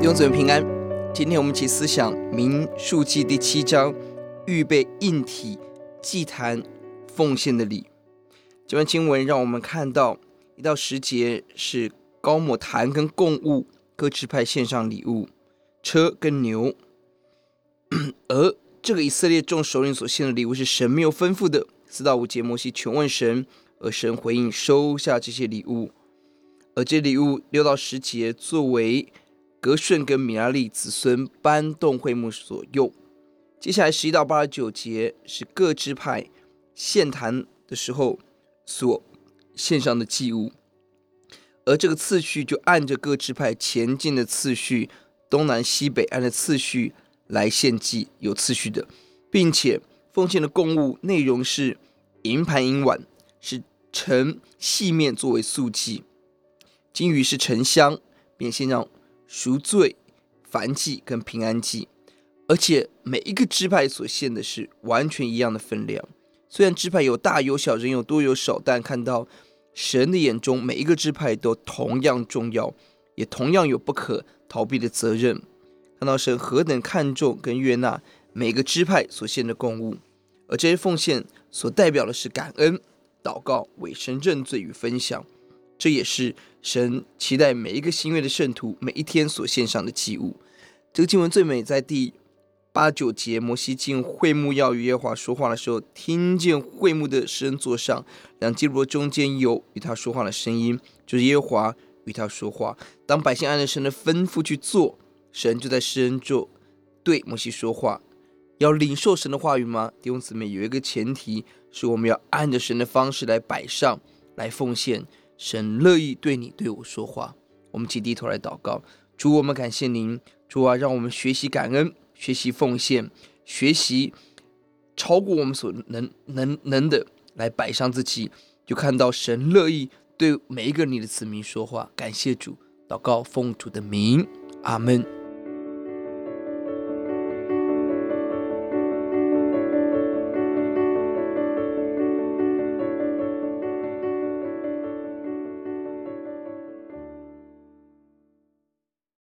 兄姊妹平安，今天我们一起思想民数记第七章，预备硬体祭坛奉献的礼。这段经文让我们看到一到十节是高抹坛跟供物，各支派献上礼物，车跟牛。而这个以色列众首领所献的礼物是神没有吩咐的。四到五节，摩西求问神，而神回应收下这些礼物。而这礼物六到十节作为格顺跟米拉利子孙搬动会幕所用。接下来十一到八十九节是各支派献坛的时候所献上的祭物。而这个次序就按着各支派前进的次序，东南西北按着次序。来献祭有次序的，并且奉献的供物内容是银盘银碗，是盛细面作为素祭；金鱼是沉香，便献上赎罪、燔祭跟平安祭。而且每一个支派所献的是完全一样的分量。虽然支派有大有小，人有多有少，但看到神的眼中，每一个支派都同样重要，也同样有不可逃避的责任。看到神何等看重跟悦纳每个支派所献的供物，而这些奉献所代表的是感恩、祷告、委身认罪与分享。这也是神期待每一个新约的圣徒每一天所献上的祭物。这个经文最美在第八九节，摩西进会幕要与耶和华说话的时候，听见会幕的施恩座上两基路伯中间有与他说话的声音，就是耶和华与他说话。当百姓按着神的吩咐去做。神就在施恩座对摩西说话，要领受神的话语吗？弟兄姊妹，有一个前提是我们要按着神的方式来摆上来奉献。神乐意对你对我说话。我们请低头来祷告，主，我们感谢您，主啊，让我们学习感恩，学习奉献，学习超过我们所能能能的来摆上自己，就看到神乐意对每一个你的子民说话。感谢主，祷告奉主的名，阿门。